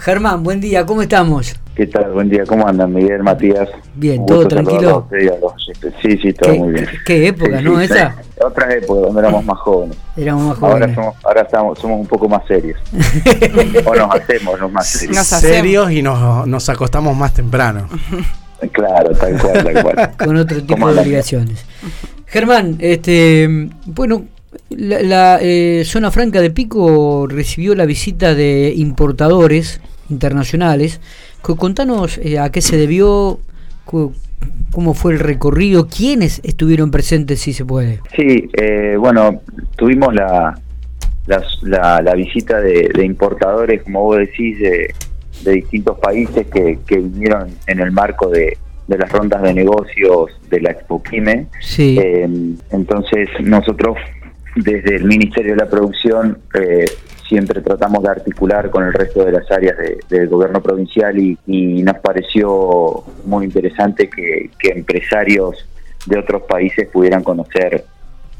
Germán, buen día, ¿cómo estamos? ¿Qué tal? Buen día, ¿cómo andan Miguel, Matías? Bien, ¿todo tranquilo? Sí, sí, todo muy bien. ¿Qué época, no? ¿Esa? Otra época donde éramos más jóvenes. Éramos más jóvenes. Ahora somos, ahora estamos, somos un poco más serios. o nos hacemos los más serios. Nos serios y nos, nos acostamos más temprano. Claro, tal cual, tal cual. Con otro tipo de obligaciones. Germán, este, bueno, la, eh, zona franca de Pico recibió la visita de importadores internacionales. Contanos eh, a qué se debió, cómo fue el recorrido, quiénes estuvieron presentes, si se puede. Sí, eh, bueno, tuvimos la, la, la, visita de, importadores, como vos decís, de, de distintos países que, que vinieron en el marco de, de las rondas de negocios de la Expo Sí. entonces nosotros desde el Ministerio de la Producción eh, siempre tratamos de articular con el resto de las áreas del gobierno provincial y, nos pareció muy interesante que, empresarios de otros países pudieran conocer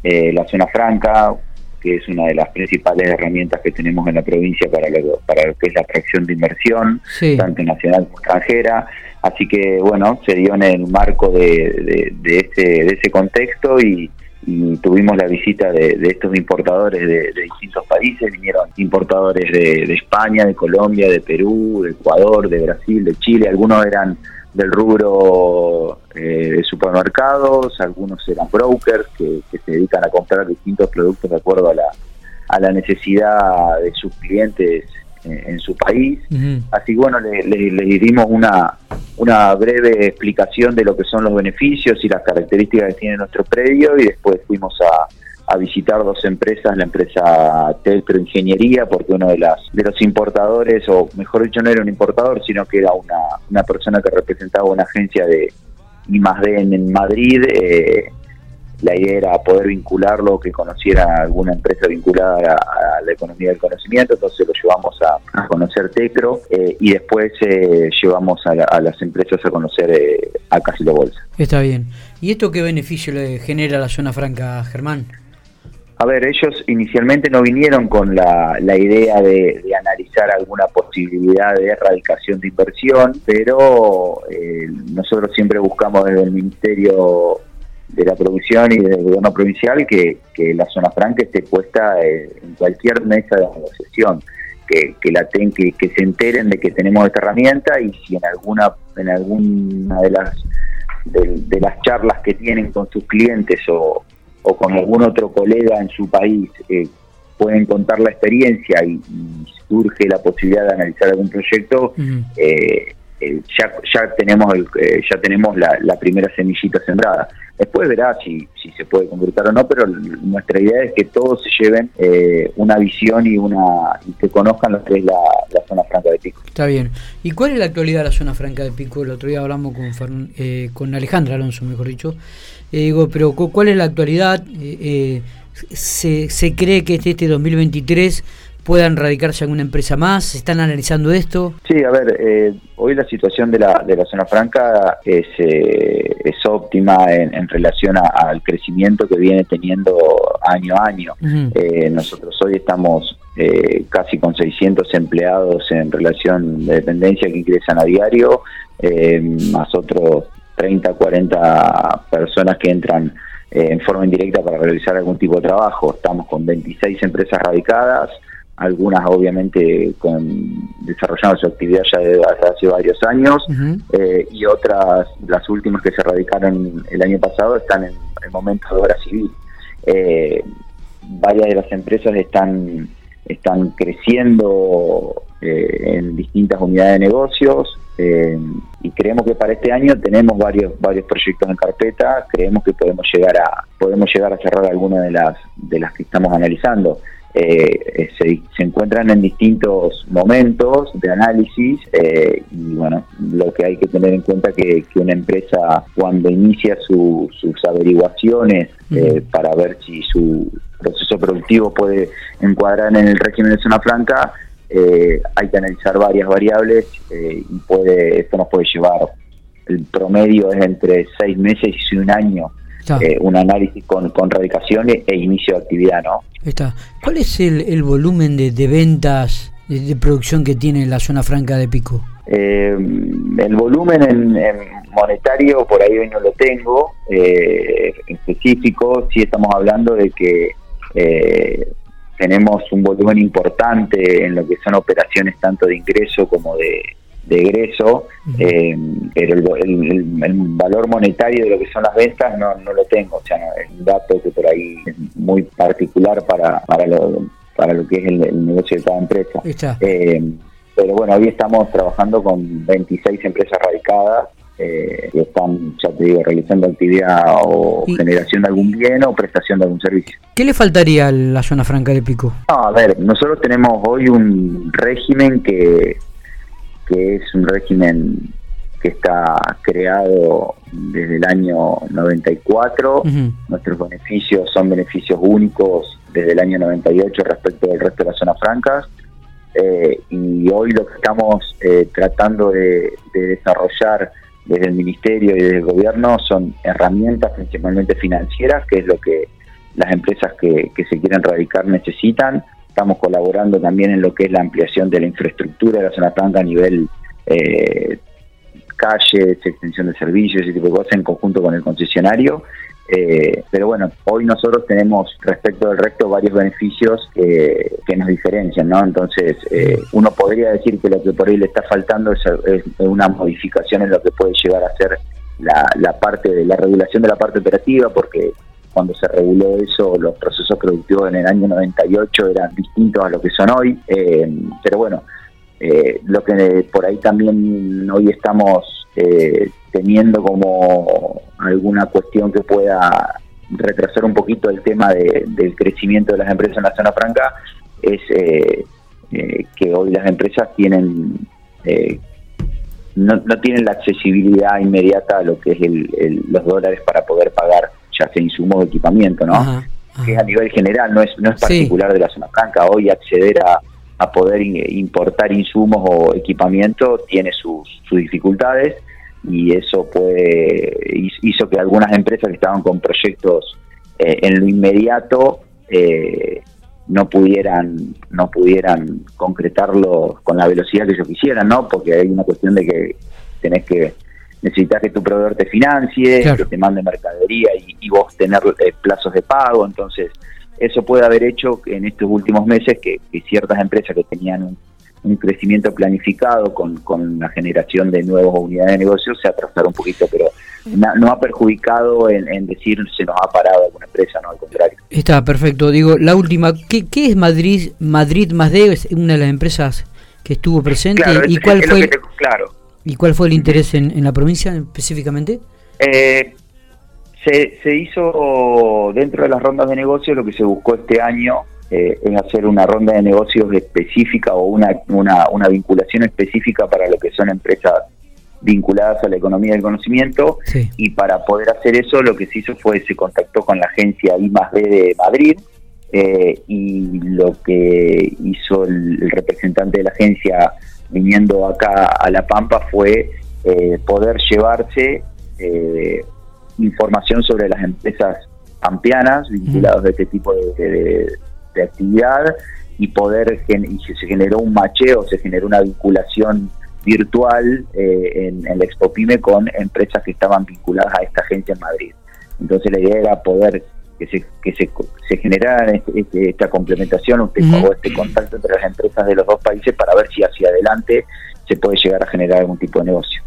eh, la zona franca, que es una de las principales herramientas que tenemos en la provincia para lo, para lo que es la atracción de inversión, tanto nacional como extranjera. Así que, bueno, se dio en el marco de, de, ese, de ese contexto y, y tuvimos la visita de, estos importadores de, distintos países, vinieron importadores de, España, de Colombia, de Perú, de Ecuador, de Brasil, de Chile, algunos eran del rubro eh, de supermercados, algunos eran brokers que, se dedican a comprar distintos productos de acuerdo a la, a la necesidad de sus clientes en, su país. Así que bueno, le, le dimos una, una breve explicación de lo que son los beneficios y las características que tiene nuestro predio y después fuimos a, visitar dos empresas, la empresa Telpro Ingeniería, porque uno de, las, de los importadores, o mejor dicho, no era un importador, sino que era una, persona que representaba una agencia de I+D en, en Madrid, eh, la idea era poder vincularlo, que conociera alguna empresa vinculada a, la economía del conocimiento, entonces lo llevamos a, conocer Tecro eh, y después eh, llevamos a, las empresas a conocer eh, a Casilo Bolsa. Está bien. ¿Y esto qué beneficio le genera a la zona franca, Germán? A ver, ellos inicialmente no vinieron con la, idea de, analizar alguna posibilidad de erradicación de inversión, pero nosotros siempre buscamos desde el Ministerio de la producción y del gobierno provincial que, la zona franca esté puesta eh, en cualquier mesa de negociación, que, que la ten, que, se enteren de que tenemos esta herramienta y si en alguna en alguna de las de, las charlas que tienen con sus clientes o, o con algún otro colega en su país eh, pueden contar la experiencia y, surge la posibilidad de analizar algún proyecto, eh, ya, ya tenemos el, ya tenemos la, la primera semillita sembrada. Después verá si, si se puede concretar o no, pero nuestra idea es que todos se lleven eh, una visión y una y que conozcan lo que es la, zona franca de Pico. Está bien. ¿Y cuál es la actualidad de la zona franca de Pico? El otro día hablamos con, eh, con Alejandra Alonso, mejor dicho. Eh, digo, pero ¿cuál es la actualidad? se, ¿Se cree que este, este 2023 puedan radicarse alguna empresa más? ¿Se están analizando esto? Sí, a ver, eh, hoy la situación de la, de la zona franca es, eh, es óptima en, relación al crecimiento que viene teniendo año a año. Eh, nosotros hoy estamos casi con 600 empleados en relación de dependencia que ingresan a diario, más otros 30, 40 personas que entran en forma indirecta para realizar algún tipo de trabajo. Estamos con 26 empresas radicadas, algunas obviamente con desarrollando su actividad ya desde hace varios años eh, y otras, las últimas que se radicaron el año pasado, están en el momento de obra civil. Eh, varias de las empresas están, están creciendo eh, en distintas unidades de negocios y creemos que para este año tenemos varios varios proyectos en carpeta, creemos que podemos llegar a podemos llegar a cerrar algunas de las de las que estamos analizando. Eh, se, encuentran en distintos momentos de análisis eh, y bueno, lo que hay que tener en cuenta que, que una empresa cuando inicia sus averiguaciones eh, para ver si su proceso productivo puede encuadrar en el régimen de zona franca, hay que analizar varias variables y puede esto nos puede llevar, el promedio es entre seis meses y un año eh, un análisis con, con radicación e, inicio de actividad, ¿no? Está. ¿Cuál es el, el volumen de, de ventas de, producción que tiene la zona franca de Pico? Eh, el volumen en, monetario por ahí hoy no lo tengo eh, específico, sí estamos hablando de que eh, tenemos un volumen importante en lo que son operaciones tanto de ingreso como de, egreso, eh, pero el, valor monetario de lo que son las ventas no, no lo tengo, o sea, es un dato que por ahí es muy particular para, para, lo, para lo que es el, negocio de cada empresa. Eh, pero bueno, hoy estamos trabajando con 26 empresas radicadas eh, que están, ya te digo, realizando actividad o generación de algún bien o prestación de algún servicio. ¿Qué le faltaría a la zona franca de Pico? a ver, nosotros tenemos hoy un régimen que, que es un régimen que está creado desde el año 94. Nuestros beneficios son beneficios únicos desde el año 98 respecto del resto de las zonas francas. Eh, y hoy lo que estamos eh, tratando de, de desarrollar desde el Ministerio y desde el Gobierno son herramientas principalmente financieras, que es lo que las empresas que, se quieren radicar necesitan. Estamos colaborando también en lo que es la ampliación de la infraestructura de la zona franca a nivel eh, calles, extensión de servicios, ese tipo de cosas en conjunto con el concesionario. Eh, pero bueno, hoy nosotros tenemos respecto del resto varios beneficios que, nos diferencian, ¿no? Entonces, eh, uno podría decir que lo que por ahí le está faltando es, una modificación en lo que puede llegar a ser la, parte de la regulación de la parte operativa, porque cuando se reguló eso, los procesos productivos en el año 98 eran distintos a lo que son hoy. Eh, pero bueno, lo que por ahí también hoy estamos teniendo como alguna cuestión que pueda retrasar un poquito el tema del crecimiento de las empresas en la zona franca es eh, eh, que hoy las empresas tienen eh, no, no, tienen la accesibilidad inmediata a lo que es el, los dólares para poder pagar ya sea insumos o equipamiento, ¿no? Que es a nivel general, no es, no es particular de la zona franca. Hoy acceder a, a poder importar insumos o equipamiento tiene sus, sus dificultades y eso puede hizo que algunas empresas que estaban con proyectos eh, en lo inmediato eh, no pudieran no pudieran concretarlo con la velocidad que ellos quisieran no porque hay una cuestión de que tenés que necesitas que tu proveedor te financie que te mande mercadería y, vos tener eh, plazos de pago entonces eso puede haber hecho en estos últimos meses que ciertas empresas que tenían un un crecimiento planificado con, con la generación de nuevas unidades de negocio se atrasado un poquito, pero no, ha perjudicado en, decir se nos ha parado alguna empresa, no, al contrario. Está perfecto. Digo, la última, ¿qué, qué es Madrid Madrid Más de Es una de las empresas que estuvo presente. ¿Y cuál fue el, claro. ¿Y cuál fue el interés en, en la provincia específicamente? Eh, se, se hizo dentro de las rondas de negocio lo que se buscó este año eh, es hacer una ronda de negocios específica o una, una, una, vinculación específica para lo que son empresas vinculadas a la economía del conocimiento. Y para poder hacer eso lo que se hizo fue se contactó con la agencia I B de Madrid eh, y lo que hizo el, representante de la agencia viniendo acá a La Pampa fue eh, poder llevarse información sobre las empresas pampeanas vinculadas a este tipo de, de actividad y poder y se generó un macheo, se generó una vinculación virtual eh, en, en, la Expopime con empresas que estaban vinculadas a esta agencia en Madrid. Entonces la idea era poder que se, que se, se generara este, este, esta complementación o este contacto entre las empresas de los dos países para ver si hacia adelante se puede llegar a generar algún tipo de negocio.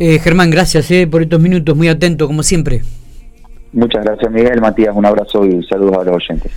Eh, Germán, gracias eh, por estos minutos, muy atento como siempre. Muchas gracias Miguel, Matías, un abrazo y saludos a los oyentes.